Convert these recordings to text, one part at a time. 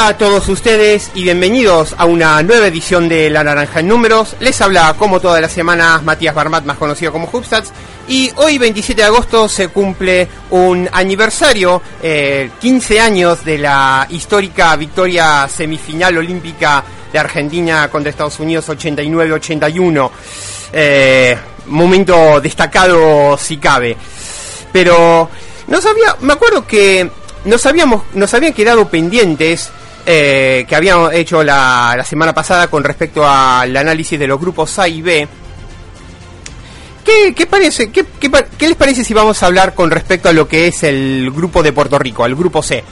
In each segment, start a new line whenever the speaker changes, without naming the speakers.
Hola a todos ustedes y bienvenidos a una nueva edición de La Naranja en Números. Les habla como todas las semanas Matías Barmat, más conocido como Hubstats. Y hoy 27 de agosto se cumple un aniversario, 15 eh, años de la histórica victoria semifinal olímpica de Argentina contra Estados Unidos 89-81. Eh, momento destacado si cabe. Pero no sabía, me acuerdo que nos habíamos nos habían quedado pendientes eh, que habíamos hecho la, semana pasada con respecto al análisis de los grupos A y B. ¿Qué, qué parece? Qué, qué, les parece si vamos a hablar con respecto a lo que es el grupo de Puerto Rico, el grupo C?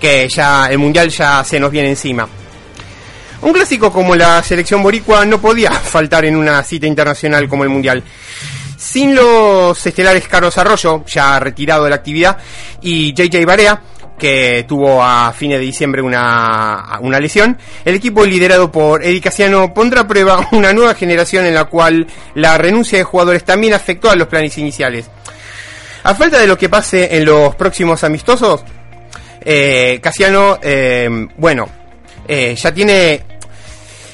Que ya el mundial ya se nos viene encima. Un clásico como la selección boricua no podía faltar en una cita internacional como el mundial. Sin los estelares Carlos Arroyo, ya retirado de la actividad, y JJ Barea, que tuvo a fines de diciembre una, una lesión, el equipo liderado por Eddie Casiano pondrá a prueba una nueva generación en la cual la renuncia de jugadores también afectó a los planes iniciales. A falta de lo que pase en los próximos amistosos, eh, Casiano, eh, bueno, eh, ya tiene...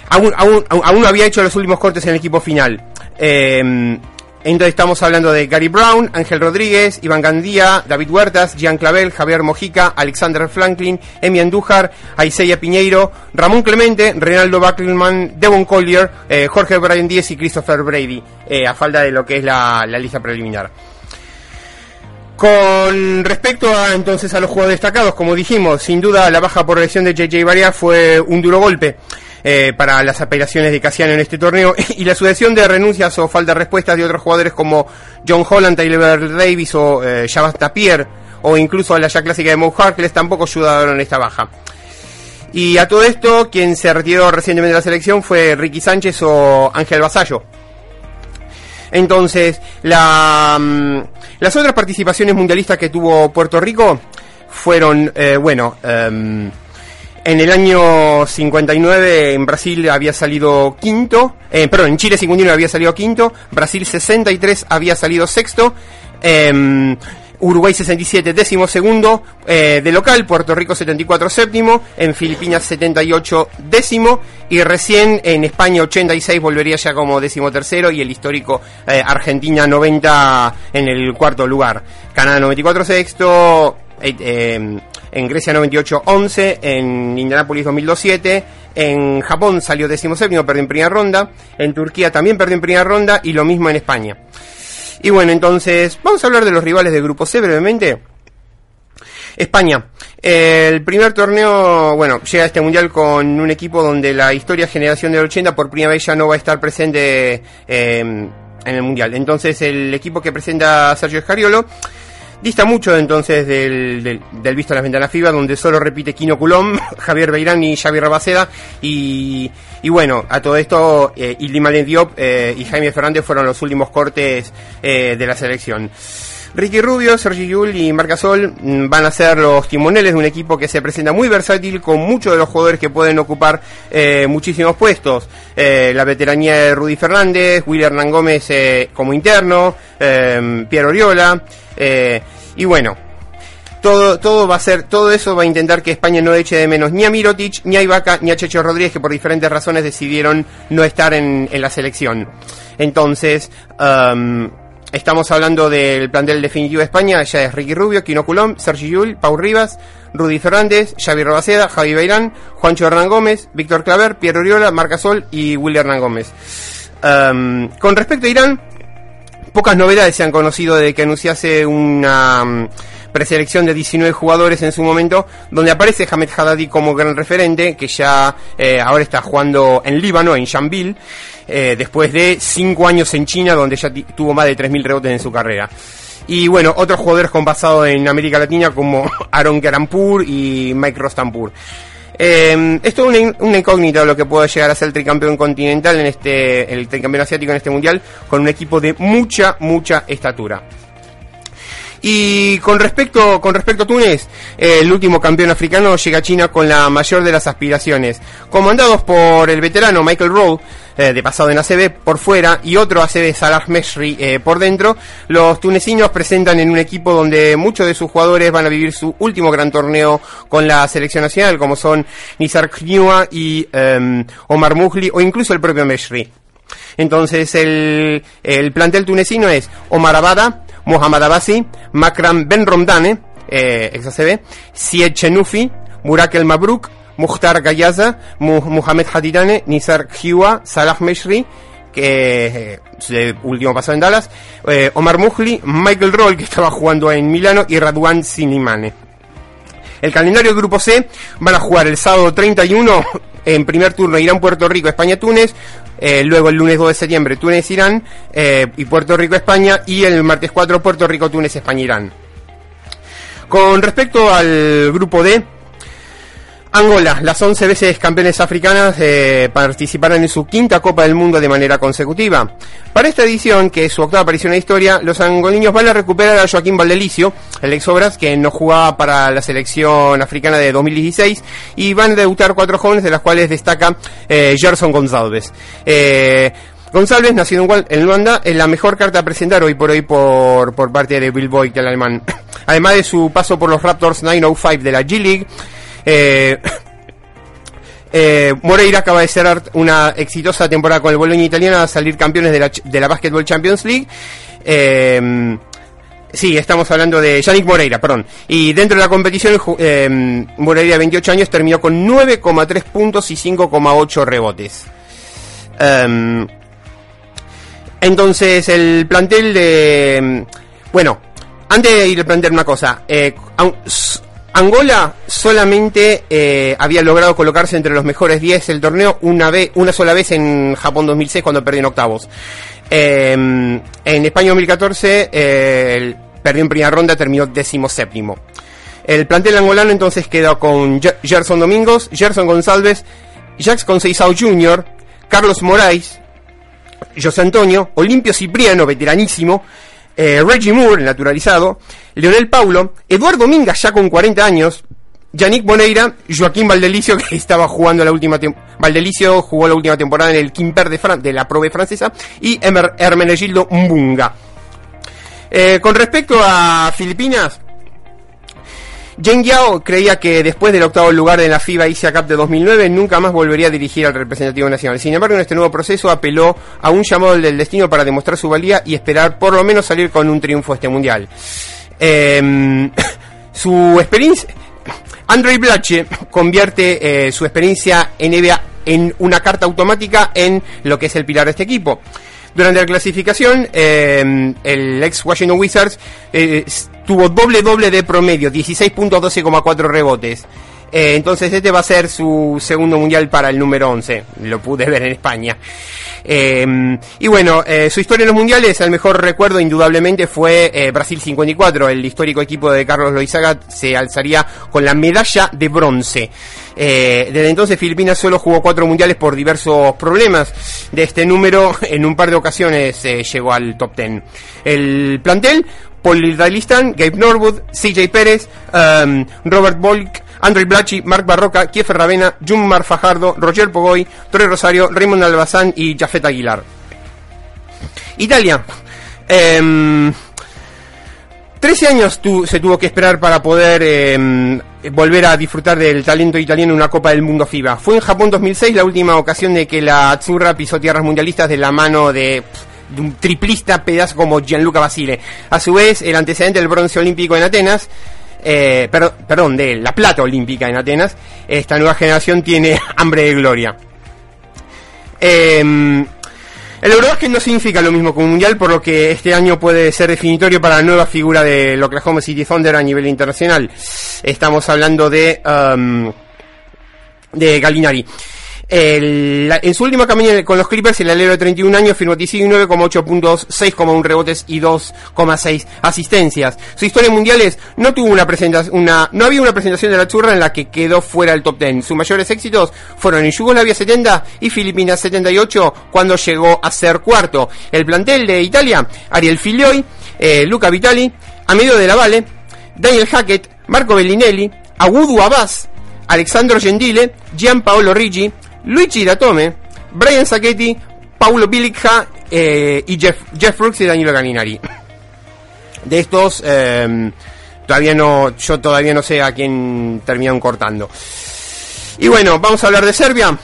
Aún, aún, aún no había hecho los últimos cortes en el equipo final. Eh, entonces estamos hablando de Gary Brown, Ángel Rodríguez, Iván Gandía, David Huertas, Jean Clavel, Javier Mojica, Alexander Franklin, Emi Andújar, Aiseya Piñeiro, Ramón Clemente, Reinaldo Backelman, Devon Collier, eh, Jorge Brian Díez y Christopher Brady, eh, a falta de lo que es la, lista preliminar. Con respecto a entonces a los jugadores destacados, como dijimos, sin duda la baja por lesión de JJ Barea fue un duro golpe. Eh, para las apelaciones de Casiano en este torneo y la sucesión de renuncias o falta de respuestas de otros jugadores como John Holland, Tyler Davis o eh, Javas Tapier o incluso la ya clásica de Mo Harkless tampoco ayudaron en esta baja. Y a todo esto, quien se retiró recientemente de la selección fue Ricky Sánchez o Ángel Basallo. Entonces, la, mm, las otras participaciones mundialistas que tuvo Puerto Rico fueron, eh, bueno, em, en el año 59 en Brasil había salido quinto, eh, perdón, en Chile 59 había salido quinto, Brasil 63 había salido sexto, eh, Uruguay 67 décimo segundo eh, de local, Puerto Rico 74 séptimo, en Filipinas 78 décimo y recién en España 86 volvería ya como décimo tercero y el histórico eh, Argentina 90 en el cuarto lugar, Canadá 94 sexto, eh, eh en Grecia 98-11, en Indianapolis 2007, en Japón salió séptimo, perdió en primera ronda, en Turquía también perdió en primera ronda y lo mismo en España. Y bueno, entonces vamos a hablar de los rivales del grupo C brevemente. España. El primer torneo, bueno, llega a este mundial con un equipo donde la historia generación del 80 por primera vez ya no va a estar presente eh, en el mundial. Entonces el equipo que presenta Sergio Escariolo Dista mucho entonces del, del, visto a las ventanas FIBA, donde solo repite Kino Culón, Javier Beirán y Xavi Rabaceda. Y, y bueno, a todo esto, eh, Ildimalen Diop eh, y Jaime Fernández fueron los últimos cortes eh, de la selección. Ricky Rubio, Sergi Yul y Marcasol mm, van a ser los timoneles de un equipo que se presenta muy versátil con muchos de los jugadores que pueden ocupar eh, muchísimos puestos. Eh, la veteranía de Rudy Fernández, William Hernán Gómez eh, como interno, Piero Oriola y bueno, todo, todo va a ser, todo eso va a intentar que España no eche de menos ni a Mirotic, ni a Ibaka, ni a Checho Rodríguez, que por diferentes razones decidieron no estar en, en la selección. Entonces, um, Estamos hablando del plantel definitivo de España, ya es Ricky Rubio, Quino Culón, Sergi Yul, Pau Rivas, Rudy Fernández, Xavi Robaceda, Javi Beirán, Juancho Hernán Gómez, Víctor Claver, Pierre Oriola, Marca Sol y William Hernán Gómez. Um, con respecto a Irán, pocas novedades se han conocido de que anunciase una preselección de 19 jugadores en su momento, donde aparece Hamed Haddadi como gran referente, que ya eh, ahora está jugando en Líbano, en Shambil. Eh, después de cinco años en China, donde ya tuvo más de 3.000 rebotes en su carrera. Y bueno, otros jugadores con pasado en América Latina como Aaron Karampur y Mike Rostampur. Eh, esto es una, incógnita lo que puede llegar a ser el tricampeón continental en este, el tricampeón asiático en este mundial, con un equipo de mucha, mucha estatura. Y con respecto, con respecto a Túnez, el último campeón africano llega a China con la mayor de las aspiraciones. Comandados por el veterano Michael Rowe, eh, de pasado en ACB por fuera y otro ACB Salah Meshri eh, por dentro, los tunecinos presentan en un equipo donde muchos de sus jugadores van a vivir su último gran torneo con la selección nacional, como son Nizar Kniua y em, Omar Muhli o incluso el propio Meshri. Entonces el, el plantel tunecino es Omar Abada, Mohamed Abassi, Makram Ben Romdane, eh, ex ACB, Sied Chenufi, Murak El Mabruk, Mukhtar Gayaza, Mohamed Hadidane, Nizar Khiwa, Salah Meshri, que eh, último pasado en Dallas, eh, Omar Muhli, Michael Roll, que estaba jugando en Milano, y Radwan Sinimane. El calendario del grupo C van a jugar el sábado 31 en primer turno Irán, Puerto Rico, España, Túnez. Eh, luego el lunes 2 de septiembre Túnez, Irán eh, y Puerto Rico, España. Y el martes 4 Puerto Rico, Túnez, España, Irán. Con respecto al grupo D, Angola, las 11 veces campeones africanas eh, participarán en su quinta Copa del Mundo de manera consecutiva. Para esta edición, que es su octava aparición en la historia, los angolinos van a recuperar a Joaquín Valdelicio, el ex Obras, que no jugaba para la selección africana de 2016, y van a debutar cuatro jóvenes, de las cuales destaca eh, Gerson González. Eh, González, nacido en Luanda, es la mejor carta a presentar hoy por hoy por, por parte de Bill Boyd, el alemán. Además de su paso por los Raptors 905 de la G-League, eh, eh, Moreira acaba de cerrar una exitosa temporada con el Bologna italiano a salir campeones de la, de la Basketball Champions League. Eh, sí, estamos hablando de Yannick Moreira, perdón. Y dentro de la competición, eh, Moreira, 28 años, terminó con 9,3 puntos y 5,8 rebotes. Em, entonces, el plantel de... Bueno, antes de ir a plantear una cosa, eh, Angola solamente eh, había logrado colocarse entre los mejores 10 del torneo una vez, una sola vez en Japón 2006 cuando perdió en octavos. Em, en España 2014 eh, perdió en primera ronda, terminó décimo séptimo. El plantel angolano entonces quedó con Gerson Domingos, Gerson González, Jacques Conceizao Jr., Carlos Moraes, José Antonio, Olimpio Cipriano, veteranísimo, eh, Reggie Moore, naturalizado, Leonel Paulo, Eduardo Mingas ya con 40 años, Yannick Boneira, Joaquín Valdelicio, que estaba jugando la última Valdelicio jugó la última temporada en el Quimper de, de la Probe francesa, y Hermenegildo Mbunga. Eh, con respecto a Filipinas, Jen Yao creía que después del octavo lugar en la FIBA Asia Cup de 2009 nunca más volvería a dirigir al representativo nacional. Sin embargo, en este nuevo proceso apeló a un llamado del destino para demostrar su valía y esperar por lo menos salir con un triunfo este mundial. Em, su experiencia... Andrei Blache convierte eh, su experiencia en NBA en una carta automática en lo que es el pilar de este equipo. Durante la clasificación, em, el ex Washington Wizards eh, tuvo doble doble de promedio, 16 puntos, 12,4 rebotes. Eh, entonces este va a ser su segundo mundial para el número 11. Lo pude ver en España. Eh, y bueno, eh, su historia en los mundiales, el mejor recuerdo indudablemente fue Brasil 54. El histórico equipo de Carlos Loizaga se alzaría con la medalla de bronce. desde entonces Filipinas solo jugó cuatro mundiales por diversos problemas. De este número, en un par de ocasiones llegó al top 10. El plantel, Paul Dalistan, Gabe Norwood, CJ Pérez, um, Robert Bolk, André Blachi, Marc Barroca, Kiefer Ravena, Jumar Fajardo, Roger Pogoy, Torre Rosario, Raymond Albazán y Jafet Aguilar. Italia. 13 años se tuvo que esperar para poder em, volver a disfrutar del talento italiano en una Copa del Mundo FIBA. Fue en Japón 2006 la última ocasión de que la Azzurra pisó tierras mundialistas de la mano de, de un triplista pedazo como Gianluca Basile. A su vez, el antecedente del bronce olímpico en Atenas eh, perdón, de la plata olímpica en Atenas, esta nueva generación tiene hambre de gloria. Eh, el Eurobasket no significa lo mismo que un mundial, por lo que este año puede ser definitorio para la nueva figura del Oklahoma City Thunder a nivel internacional. Estamos hablando de, um, de En su última campaña con los Clippers, el alero de 31 años firmó 19,8 puntos, 6,1 rebotes y 2,6 asistencias. Su historia en mundiales no tuvo una presentación, no había una presentación de la churra en la que quedó fuera del top 10. Sus mayores éxitos fueron en Yugoslavia 70 y Filipinas 78 cuando llegó a ser cuarto. El plantel de Italia, Ariel Filioi, eh, Luca Vitali, a medio de la Valle, Daniel Hackett, Marco Bellinelli, Agudu Abbas, Alexandro Gentile, Gianpaolo Rigi, Luigi Datome, Brian Sacchetti, Paulo Bilicja eh, y Jeff, Jeff Brooks y Danilo Galinari. De estos, eh, todavía no, yo todavía no sé a quién terminaron cortando. Y bueno, vamos a hablar de Serbia.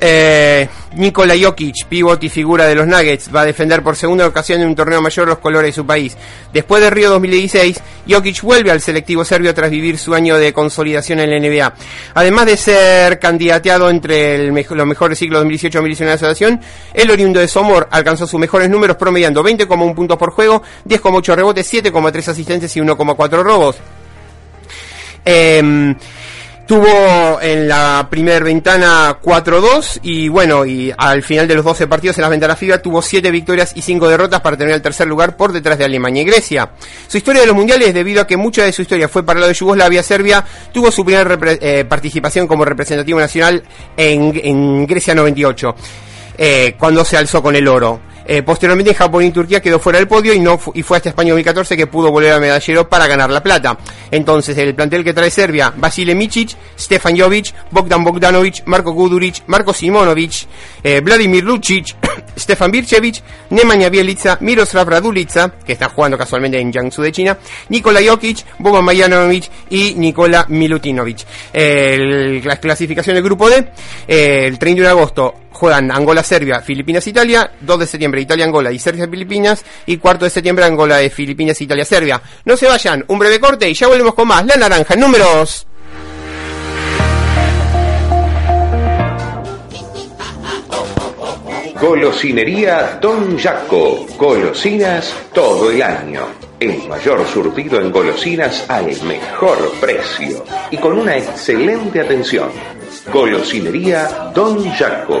Eh, Nikola Jokic, pivot y figura de los Nuggets, va a defender por segunda ocasión en un torneo mayor los colores de su país. Después de Río 2016, Jokic vuelve al selectivo serbio tras vivir su año de consolidación en la NBA. Además de ser candidateado entre los mejores siglos 2018-2019 de la asociación, el oriundo de Somor alcanzó sus mejores números promediando 20,1 puntos por juego, 10,8 rebotes, 7,3 asistentes y 1,4 robos. Eh, Tuvo en la primera ventana 4-2 y bueno, y al final de los 12 partidos en las ventanas FIBA tuvo 7 victorias y 5 derrotas para tener el tercer lugar por detrás de Alemania y Grecia. Su historia de los mundiales, debido a que mucha de su historia fue para lo de Yugoslavia, Serbia tuvo su primera eh, participación como representativo nacional en, en Grecia 98, eh, cuando se alzó con el oro. Eh, posteriormente Japón y Turquía quedó fuera del podio y no y fue hasta España 2014 que pudo volver a medallero para ganar la plata. Entonces, el plantel que trae Serbia, Vasile Micic, Stefan Jovic, Bogdan Bogdanovic, Marko Guduric, Marko Simonovic, eh, Vladimir Lucic, Stefan Birchevich, Nemanja Bielica, Miroslav Radulica, que está jugando casualmente en Jiangsu de China, Nikola Jokic, Boban Majanovic y Nikola Milutinovic. la clasificación del grupo D, eh, el 31 de agosto juegan Angola-Serbia, Filipinas-Italia, 2 de septiembre Italia-Angola y Serbia-Filipinas y 4 de septiembre Angola de Filipinas, Italia-Serbia. No se vayan, un breve corte y ya volvemos con más. La naranja, números.
Golosinería Don Jaco. Golosinas todo el año. El mayor surtido en golosinas al mejor precio y con una excelente atención. Golosinería Don Jaco.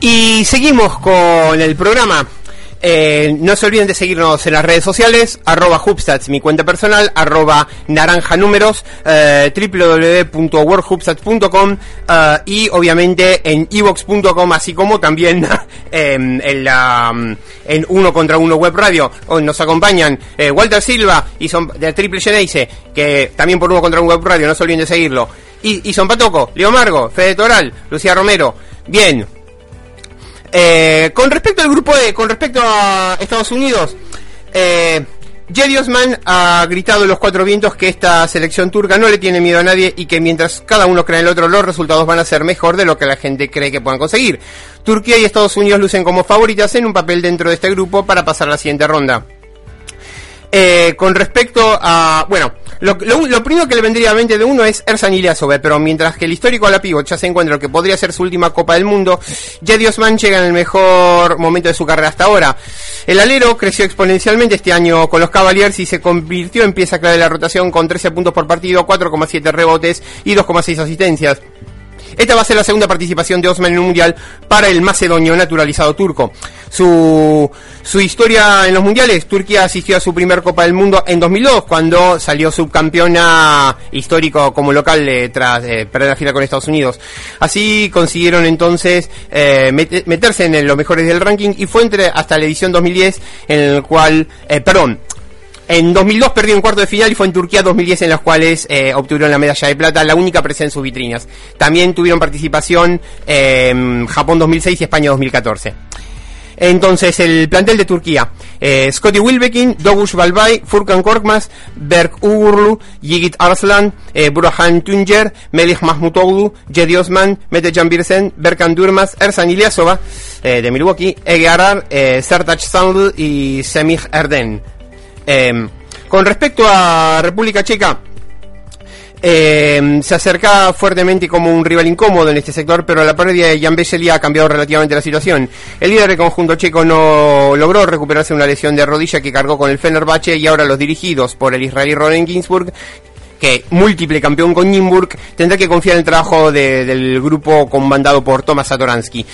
Y seguimos con el programa. Eh, no se olviden de seguirnos en las redes sociales, arroba Hubstats, mi cuenta personal, arroba naranja números, eh, www.worldhubstats.com eh, y obviamente en evox.com, así como también em, en la en Uno contra Uno Web Radio. Hoy nos acompañan eh, Walter Silva y son de Triple Geneise, que también por Uno contra Uno Web Radio, no se olviden de seguirlo. Y, y son Patoco, Leo Margo, Fede Toral, Lucía Romero. Bien, eh, con respecto al grupo E, con respecto a Estados Unidos, eh, Osman ha gritado en los cuatro vientos que esta selección turca no le tiene miedo a nadie y que mientras cada uno cree en el otro, los resultados van a ser mejor de lo que la gente cree que puedan conseguir. Turquía y Estados Unidos lucen como favoritas en un papel dentro de este grupo para pasar a la siguiente ronda. Eh, con respecto a. Bueno, lo, primero que le vendría a mente de uno es Ersan Ilyasov, pero mientras que el histórico a la pivot ya se encuentra lo que podría ser su última Copa del Mundo, Jedi Osman llega en el mejor momento de su carrera hasta ahora. El alero creció exponencialmente este año con los Cavaliers y se convirtió en pieza clave de la rotación con 13 puntos por partido, 4,7 rebotes y 2,6 asistencias. Esta va a ser la segunda participación de Osman en un mundial para el macedonio naturalizado turco. Su, su historia en los mundiales, Turquía asistió a su primer Copa del Mundo en 2002, cuando salió subcampeona histórico como local eh, tras eh, perder la final con Estados Unidos. Así consiguieron entonces eh, meterse en los mejores del ranking y fue entre hasta la edición 2010 en el cual, perdón, en 2002 perdió un cuarto de final y fue en Turquía 2010 en las cuales eh, obtuvieron la medalla de plata, la única presencia en sus vitrinas. También tuvieron participación en Japón 2006 y España 2014. Entonces, el plantel de Turquía. Eh, Scotty Wilbekin, Dogush Balbay, Furkan Korkmaz, Berk Ugurlu, Yigit Arslan, eh, Burhan Tunger, Melih Mahmutoglu, Jedi Osman, Mete Birsen, Berkan Durmaz, Ersan Ilyasova, eh, de Milwaukee, Ege Arar, eh, Sertac Sandl y Semih Erden. Em, con respecto a República Checa, eh, se acercaba fuertemente como un rival incómodo en este sector, pero la pérdida de Jan Vesely ha cambiado relativamente la situación. El líder del conjunto checo no logró recuperarse una lesión de rodilla que cargó con el Fenerbahce y ahora los dirigidos por el israelí Ronen Ginsburg que múltiple campeón con Nimburg, tendrá que confiar en el trabajo del grupo comandado por Tomás Satoransky.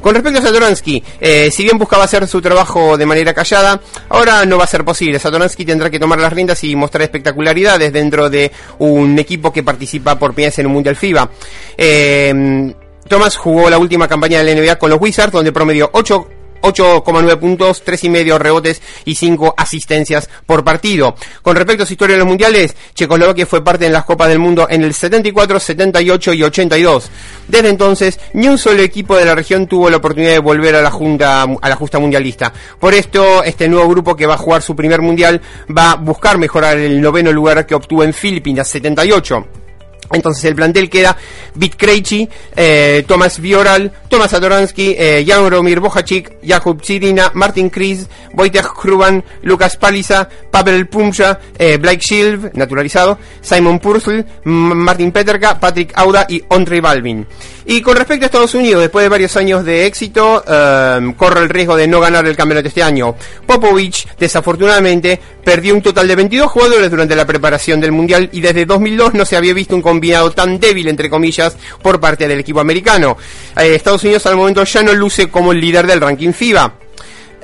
Con respecto a Satoransky, eh, si bien buscaba hacer su trabajo de manera callada, ahora no va a ser posible. Satoransky tendrá que tomar las riendas y mostrar espectacularidades dentro de un equipo que participa por primera vez en un Mundial FIBA. Eh, Thomas jugó la última campaña de la NBA con los Wizards, donde promedió 8 8,9 puntos, y medio rebotes y 5 asistencias por partido. Con respecto a su historia en los mundiales, Checoslovaquia fue parte en las Copas del Mundo en el 74, 78 y 82. Desde entonces, ni un solo equipo de la región tuvo la oportunidad de volver a la junta, a la justa mundialista. Por esto, este nuevo grupo que va a jugar su primer mundial va a buscar mejorar el noveno lugar que obtuvo en Filipinas 78. Entonces el plantel queda Bit Krejci, eh, Tomás Vioral, Tomás Adoransky, eh, Jan Romir Bohacik, Jakub Chirina, Martin Kris, Wojtek Kruban, Lucas Paliza, Pavel Pumsha, eh, Blake Shield, naturalizado, Simon Purcell, Martin Peterka, Patrick Auda y Andre Balvin. Y con respecto a Estados Unidos, después de varios años de éxito, eh, corre el riesgo de no ganar el campeonato este año. Popovich, desafortunadamente, perdió un total de 22 jugadores durante la preparación del Mundial y desde 2002 no se había visto un combinado tan débil, entre comillas, por parte del equipo americano. Eh, Estados Unidos al momento ya no luce como el líder del ranking FIBA.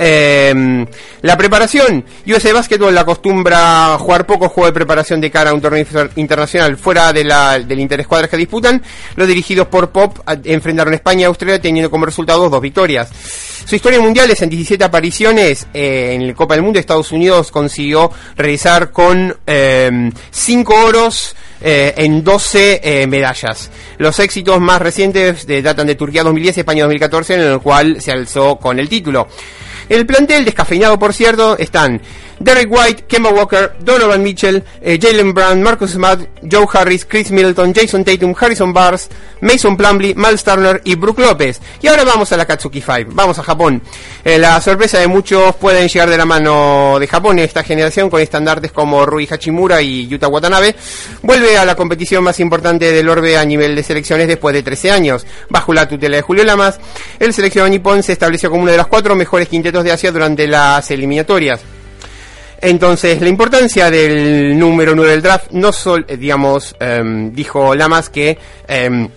Eh, la preparación. USA Basketball acostumbra jugar poco juego de preparación de cara a un torneo internacional fuera de la, del interescuadras que disputan. Los dirigidos por Pop enfrentaron España y Australia teniendo como resultado dos victorias. Su historia mundial es en 17 apariciones eh, en el Copa del Mundo. Estados Unidos consiguió realizar con 5 eh, oros. En 12 eh, medallas. Los éxitos más recientes datan de Turquía 2010 y España 2014, en el cual se alzó con el título. El plantel, descafeinado por cierto, están Derek White, Kemba Walker, Donovan Mitchell, eh, Jalen Brown, Marcus Smart, Joe Harris, Chris Middleton, Jason Tatum, Harrison Barnes, Mason Plumley, Miles Turner y Brook López. Y ahora vamos a la Katsuki 5, vamos a Japón. Eh, la sorpresa de muchos pueden llegar de la mano de Japón en esta generación con estandartes como Rui Hachimura y Yuta Watanabe. Vuelve a la competición más importante del orbe a nivel de selecciones después de 13 años. Bajo la tutela de Julio Lamas, el seleccionado nipón se estableció como uno de los cuatro mejores quintetos de Asia durante las eliminatorias. Entonces, la importancia del número 9 del draft, no solo, eh, digamos, em, dijo Lamas que em,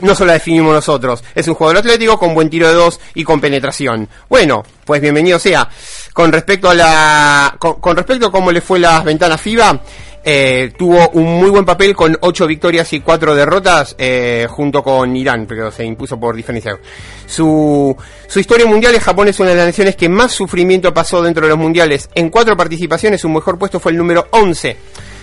no solo la definimos nosotros. Es un jugador atlético con buen tiro de dos y con penetración. Bueno, pues bienvenido sea. Con respecto a la, con respecto a cómo le fue las ventanas FIBA, eh, tuvo un muy buen papel con 8 victorias y 4 derrotas eh, junto con Irán, pero se impuso por diferencia. Su, su historia mundial en Japón es una de las naciones que más sufrimiento pasó dentro de los mundiales. En 4 participaciones su mejor puesto fue el número 11.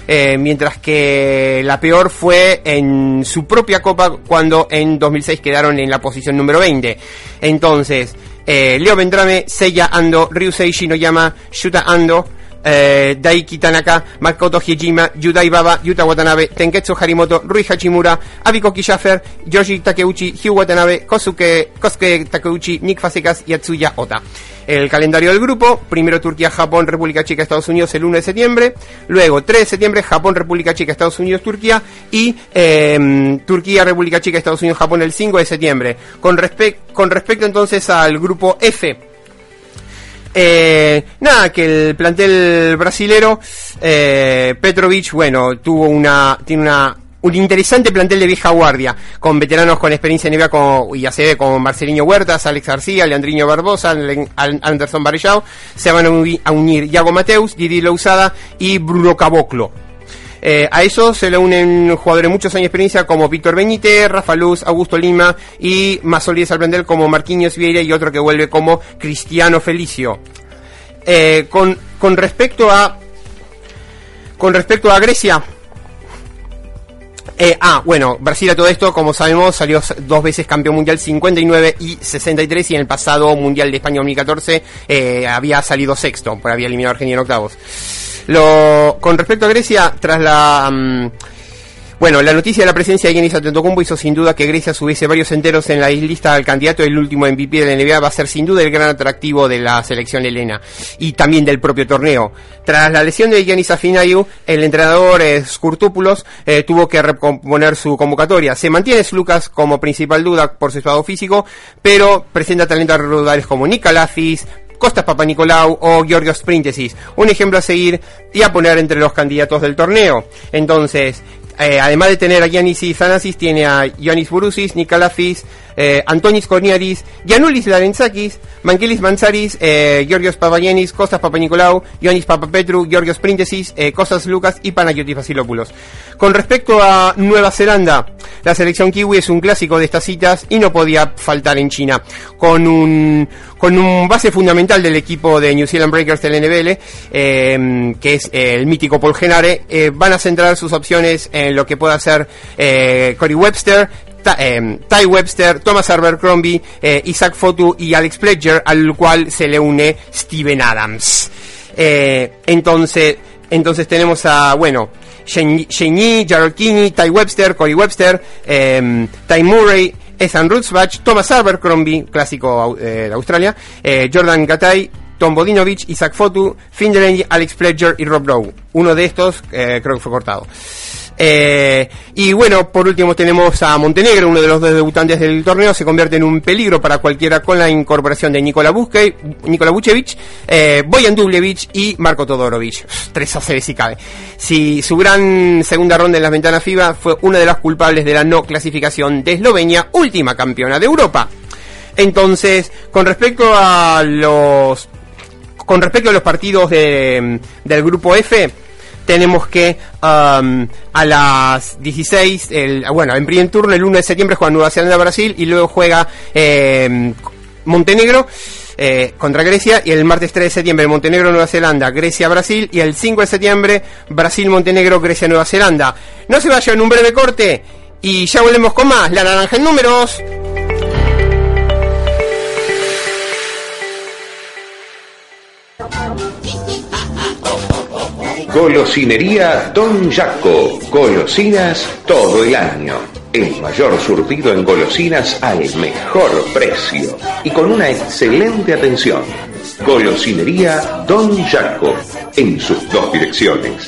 Eh, mientras que la peor fue en su propia copa cuando en 2006 quedaron en la posición número 20. Entonces, Leo Vendrame, Seiya Ando, Ryusei Shinoyama, Yuta Ando, eh, Daiki Tanaka, Makoto Hijima, Yudai Baba, Yuta Watanabe, Tenketsu Harimoto, Rui Hachimura, Abiko Kishafer, Yoshi Takeuchi, Hugh Watanabe, Kosuke, Kosuke Takeuchi, Nick Fasekas y Atsuya Ota. El calendario del grupo, primero Turquía, Japón, República Checa, Estados Unidos el 1 de septiembre, luego 3 de septiembre Japón, República Checa, Estados Unidos, Turquía y eh, Turquía, República Checa, Estados Unidos, Japón el 5 de septiembre. Con, con respecto entonces al grupo F, eh, nada, que el plantel brasilero, eh, Petrovic, bueno, tuvo una, tiene una un interesante plantel de vieja guardia, con veteranos con experiencia en NBA como, y ACB como Marcelinho Huertas, Alex García, Leandriño Barbosa, Anderson Varellao, se van a unir Iago Mateus, Didi Lousada y Bruno Caboclo. Eh, a eso se le unen jugadores muchos años de experiencia como Víctor Benítez, Rafa Luz, Augusto Lima y más sólidos al como Marquinhos Vieira y otro que vuelve como Cristiano Felicio. Eh, con, con respecto a con respecto a Grecia, eh, ah, bueno, Brasil a todo esto, como sabemos, salió dos veces campeón mundial 59 y 63 y en el pasado mundial de España 2014 eh, había salido sexto, por había eliminado a Argentina en octavos. Lo, con respecto a Grecia, tras la... Mm, bueno, la noticia de la presencia de Giannis Antetokounmpo hizo sin duda que Grecia subiese varios enteros en la lista del candidato. El último MVP de la NBA va a ser sin duda el gran atractivo de la selección helena y también del propio torneo. Tras la lesión de Giannis Afinayu, el entrenador eh, Skurtopoulos eh, tuvo que recomponer su convocatoria. Se mantiene Lucas como principal duda por su estado físico, pero presenta talentos rudales como Nicolafis, Costas Papanicolau o Georgios Sprintesis. Un ejemplo a seguir y a poner entre los candidatos del torneo. Entonces, eh, además de tener a Giannis y Zanasis, tiene a Giannis Burusis, Nikalafis, eh, Antonis Korniaris, Yanulis Larenzakis, Mankilis Manzaris, eh, Georgios Costas Papanicolau, Ioannis Papapetru, Georgios Príntesis, eh, Costas Lucas y Panagiotis Vasilopoulos. Con respecto a Nueva Zelanda, la selección kiwi es un clásico de estas citas y no podía faltar en China. Con un, con un base fundamental del equipo de New Zealand Breakers del NBL, eh, que es el mítico Paul Genare, eh, van a centrar sus opciones en lo que pueda hacer eh, Cory Webster, Ty Webster, Thomas Abercrombie, Isaac Fotu y Alex Pledger, al cual se le une Steven Adams. entonces, entonces tenemos a, bueno, Shane Kinney, Ty Webster, Cory Webster, Ty Murray, Ethan Rutzbach, Thomas Abercrombie, clásico de Australia, Jordan Gatay, Tom Bodinovich, Isaac Fotu, Finn Alex Pledger y Rob Rowe. Uno de estos creo que fue cortado. Eh, y bueno, por último tenemos a Montenegro, uno de los dos debutantes del torneo, se convierte en un peligro para cualquiera con la incorporación de Nikola, Buske, Nikola Vucevic, eh, y Marco Todorovic. Tres a si cabe. Si su gran segunda ronda en las ventanas FIBA fue una de las culpables de la no clasificación de Eslovenia, última campeona de Europa. Entonces, con respecto a los con respecto a los partidos de, del grupo F, tenemos que um, a las 16, el, bueno, en primer turno el 1 de septiembre juega Nueva Zelanda-Brasil y luego juega eh, Montenegro. Eh, contra Grecia y el martes 3 de septiembre Montenegro, Nueva Zelanda, Grecia, Brasil y el 5 de septiembre Brasil, Montenegro, Grecia, Nueva Zelanda. No se vayan, un breve corte y ya volvemos con más. La naranja en números.
Golosinería Don Jaco. Golosinas todo el año. El mayor surtido en golosinas al mejor precio y con una excelente atención. Golosinería Don Jaco. En sus dos direcciones.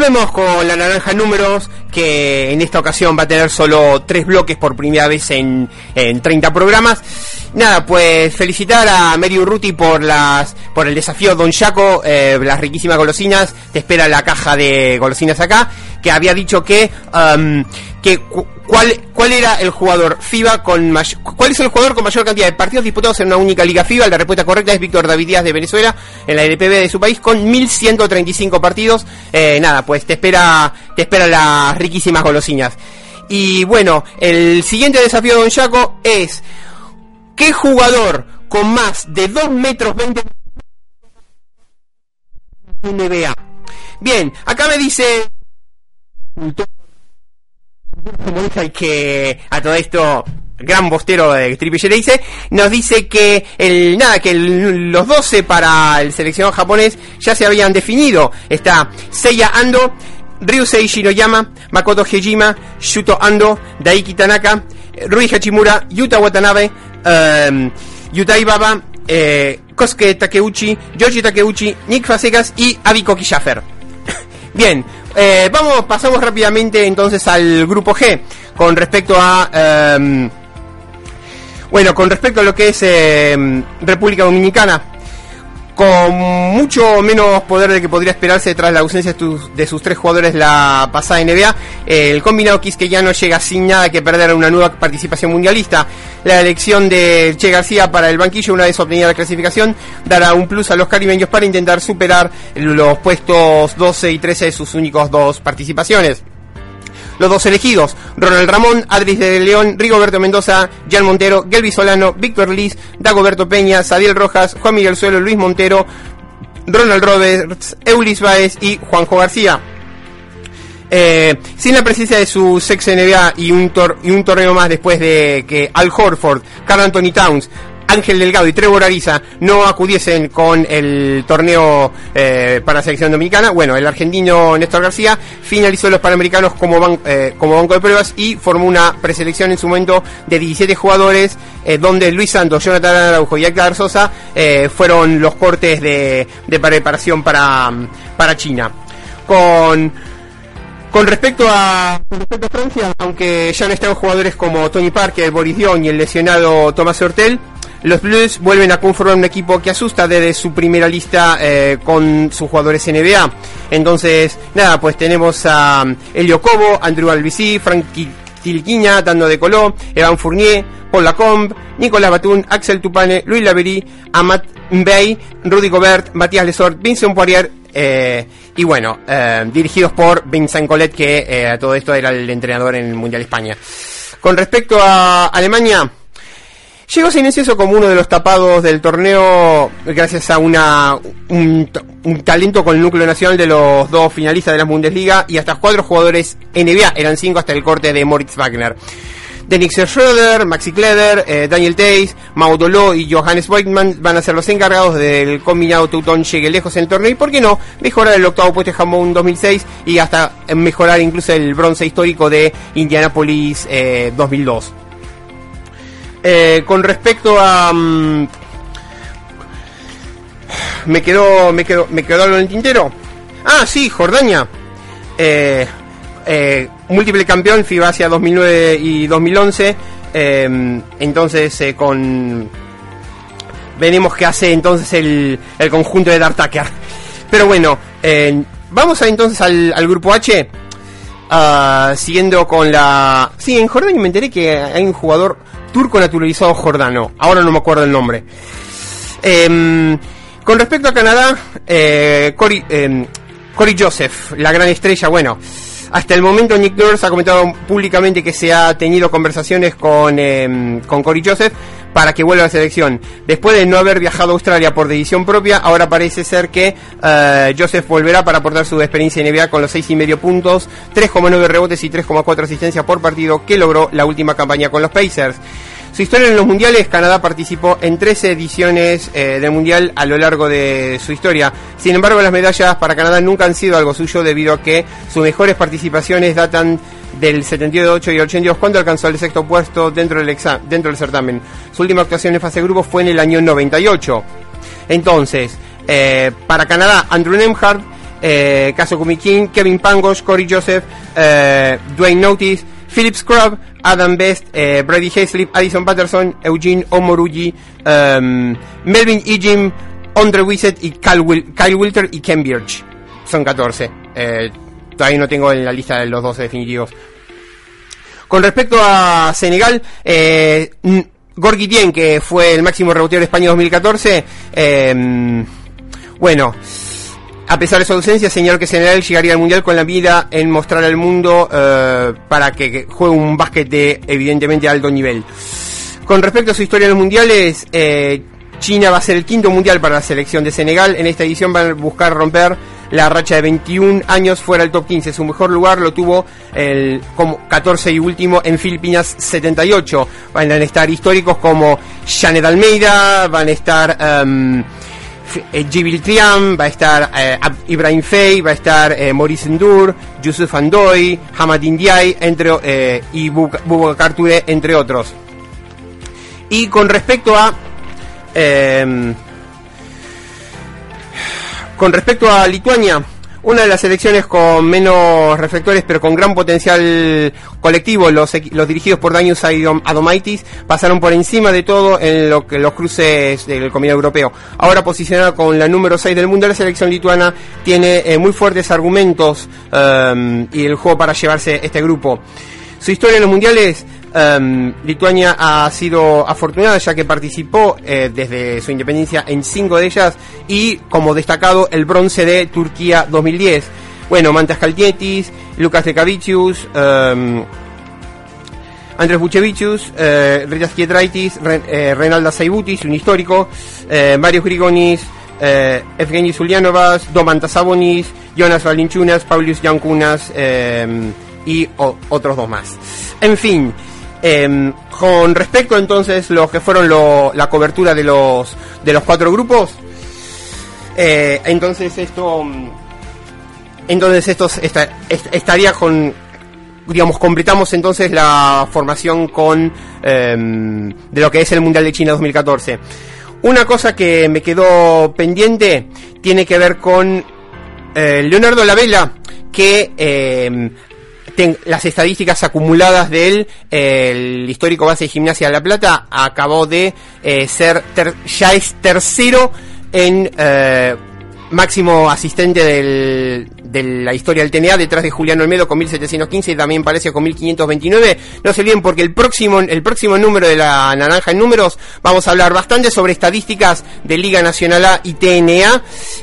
Volvemos con la naranja números, que en esta ocasión va a tener solo tres bloques por primera vez en, en 30 programas. Nada, pues felicitar a Mary Urruti por las por el desafío Don Jaco, eh, las riquísimas golosinas. Te espera la caja de golosinas acá, que había dicho que um, que cuál era el jugador FIBA con cuál es el jugador con mayor cantidad de partidos disputados en una única liga FIBA. La respuesta correcta es Víctor David Díaz de Venezuela en la LPB de su país con 1135 partidos. Eh, nada, pues te espera te espera las riquísimas golosinas. Y bueno, el siguiente desafío de Don Jaco es ¿Qué jugador con más de 2 metros 20 NBA? Bien, acá me dice como dice que a todo esto gran bostero de Triple dice, nos dice que el nada que los 12 para el seleccionado japonés ya se habían definido. Está Seiya Ando, Ryusei Shinoyama, Makoto Hejima, Shuto Ando, Daiki Tanaka, Rui Hachimura, Yuta Watanabe, um, Yutai Baba, eh, Kosuke Takeuchi, Yoshi Takeuchi, Nick Fasegas y Abiko Kishafer. Bien, eh, vamos, pasamos rápidamente entonces al grupo G con respecto a... Um, bueno, con respecto a lo que es eh, República Dominicana, con mucho menos poder de que podría esperarse tras la ausencia de sus tres jugadores la pasada NBA, el combinado no llega sin nada que perder una nueva participación mundialista. La elección de Che García para el banquillo, una vez obtenida la clasificación, dará un plus a los caribeños para intentar superar los puestos 12 y 13 de sus únicos dos participaciones. Los dos elegidos, Ronald Ramón, Adris de León, Rigoberto Mendoza, Jan Montero, Gelby Solano, Víctor Liz, Dagoberto Peña, Sadiel Rojas, Juan Miguel Suelo, Luis Montero, Ronald Roberts, Eulis Baez y Juanjo García. Eh, sin la presencia de su ex NBA y un, y un torneo más después de que Al Horford, Carl Anthony Towns, Ángel Delgado y Trevor Ariza no acudiesen con el torneo eh, para selección dominicana, bueno, el argentino Néstor García finalizó los Panamericanos como, eh, como banco de pruebas y formó una preselección en su momento de 17 jugadores, eh, donde Luis Santos, Jonathan Araujo y Edgar Sosa fueron los cortes de, preparación para, para China. Con con respecto a, respecto a Francia, aunque ya no están jugadores como Tony Parker, Boris Dion y el lesionado Tomás Hortel, los Blues vuelven a conformar un equipo que asusta desde su primera lista eh, con sus jugadores NBA. Entonces, nada, pues tenemos a Elio Cobo, Andrew Albici, Frankie Tilquiña, dando de Coló, Evan Fournier, Paul Lacombe, Nicolás Batún, Axel Tupane, Luis Lavery, Amat Mbey, Rudy Gobert, Matías Lesort, Vincent Poirier, eh, y bueno, eh, dirigidos por Vincent Collet, que a todo esto era el entrenador en el Mundial España. Con respecto a Alemania, Llegó silencioso como uno de los tapados del torneo gracias a una un, talento con el núcleo nacional de los dos finalistas de la Bundesliga y hasta cuatro jugadores NBA, eran cinco hasta el corte de Moritz Wagner. Denix Schroeder, Maxi Kleder, eh, Daniel Teis, Maudolo y Johannes Weidman van a ser los encargados del combinado Teutón llegue lejos en el torneo y, ¿por qué no?, mejorar el octavo puesto de Jamón 2006 y hasta mejorar incluso el bronce histórico de Indianapolis 2002. Eh, eh, con respecto a... Mm, me quedó, me me algo en el tintero. Ah, sí, Jordania. Eh, eh, múltiple campeón FIBA hacia 2009 y 2011. entonces, con... Veremos qué hace entonces el, el conjunto de Dartaker. Pero bueno, vamos a entonces al, al grupo H. Uh, siguiendo con la... Sí, en Jordania me enteré que hay un jugador turco naturalizado jordano. Ahora no me acuerdo el nombre. Em, con respecto a Canadá, eh, em, Cory, Joseph, la gran estrella, bueno, hasta el momento Nick Nurse ha comentado públicamente que se ha tenido conversaciones con, eh, con Cory Joseph para que vuelva a la selección. Después de no haber viajado a Australia por decisión propia, ahora parece ser que eh, Joseph volverá para aportar su experiencia en NBA con los seis y medio puntos, 3,9 rebotes y 3,4 asistencias por partido que logró la última campaña con los Pacers. Su historia en los mundiales, Canadá participó en 13 ediciones eh, del mundial a lo largo de su historia. Sin embargo, las medallas para Canadá nunca han sido algo suyo debido a que sus mejores participaciones datan del 78 y el 82 cuando alcanzó el sexto puesto dentro del, dentro del certamen. Su última actuación en fase de grupo fue en el año 98. Entonces, eh, para Canadá, Andrew Nemhard eh, Kazukumi King, Kevin Pangos, Corey Joseph, eh, Dwayne Notice, Philip Scrub, Adam Best, eh, Brady Hayslip, Addison Patterson, Eugene Omorugi, um, Melvin Ejim, Andre Wissett y Kyle, Wil Kyle, Wilter y Ken Birch. Son 14. Eh, todavía no tengo en la lista de los 12 definitivos. Con respecto a Senegal, eh, Gorgui Dien, que fue el máximo reboteador de España 2014, eh, bueno, a pesar de su ausencia, señaló que Senegal llegaría al Mundial con la vida en mostrar al mundo eh, para que juegue un básquet de evidentemente alto nivel. Con respecto a su historia en los mundiales, eh, China va a ser el quinto mundial para la selección de Senegal. En esta edición van a buscar romper la racha de 21 años fuera del top 15. Su mejor lugar lo tuvo el como 14 y último en Filipinas 78. Van a estar históricos como Janet Almeida, van a estar... Um, Jibril Triam, va a estar eh, Ibrahim Fey, va a estar eh, Maurice Ndur, Yusuf Andoy, Hamad Indiay, entre, eh, y Boubacar Touré, entre otros. Y con respecto a... Eh, con respecto a Lituania, una de las selecciones con menos reflectores pero con gran potencial colectivo, los, los dirigidos por Daniel Adomaitis, pasaron por encima de todo en lo que los cruces del Comité Europeo. Ahora posicionada con la número 6 del mundo, la selección lituana tiene eh, muy fuertes argumentos um, y el juego para llevarse este grupo. Su historia en los mundiales Um, Lituania ha sido afortunada ya que participó eh, desde su independencia en cinco de ellas y como destacado el bronce de Turquía 2010. Bueno, Mantas Kaltietis, Lucas Dekavicius, um, Andrés Buchevicius, eh, Ritas Kietraitis, Ren, eh, Renalda Saibutis, un histórico, eh, Marius Grigonis, eh, Evgeny Zulianovas, Domantas Sabonis, Jonas Valinchunas, Paulius Yankunas eh, y otros dos más. En fin, eh, con respecto entonces lo que fueron lo, la cobertura de los de los cuatro grupos, eh, entonces esto entonces esto esta, estaría con digamos completamos entonces la formación con eh, de lo que es el mundial de China 2014. Una cosa que me quedó pendiente tiene que ver con eh, Leonardo Lavela que eh, las estadísticas acumuladas de él, el histórico base de Gimnasia de La Plata, acabó de eh, ser, ter, ya es tercero en eh, máximo asistente del, de la historia del TNA, detrás de Julián Olmedo con 1715 y también Palencia con 1529. No se olviden porque el próximo, el próximo número de la Naranja en Números vamos a hablar bastante sobre estadísticas de Liga Nacional A y TNA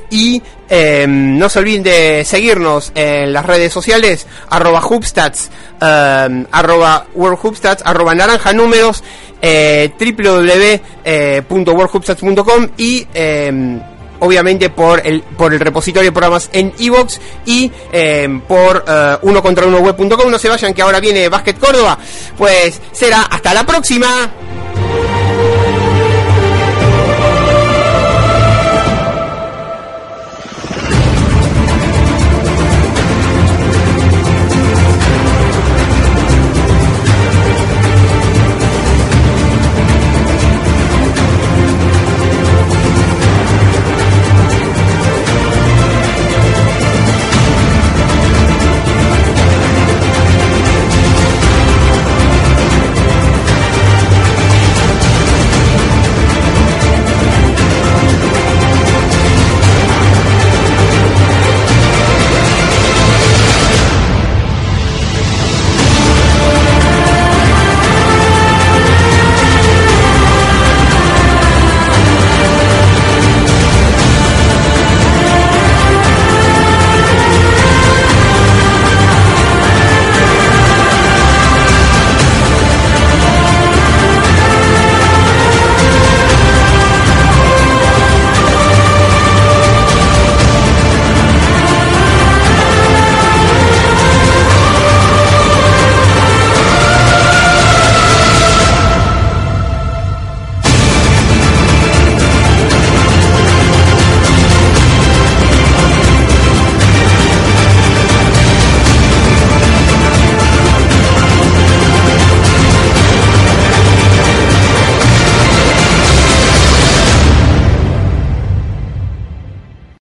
y eh, no se olviden de seguirnos en las redes sociales, arroba Hubstats, eh, arroba WorldHubstats, arroba Naranja Números, eh, www.worldhubstats.com y eh, obviamente por el por el repositorio de programas en iVoox y eh, por uh, uno contra uno web.com. No se vayan que ahora viene Básquet Córdoba. Pues será hasta la próxima.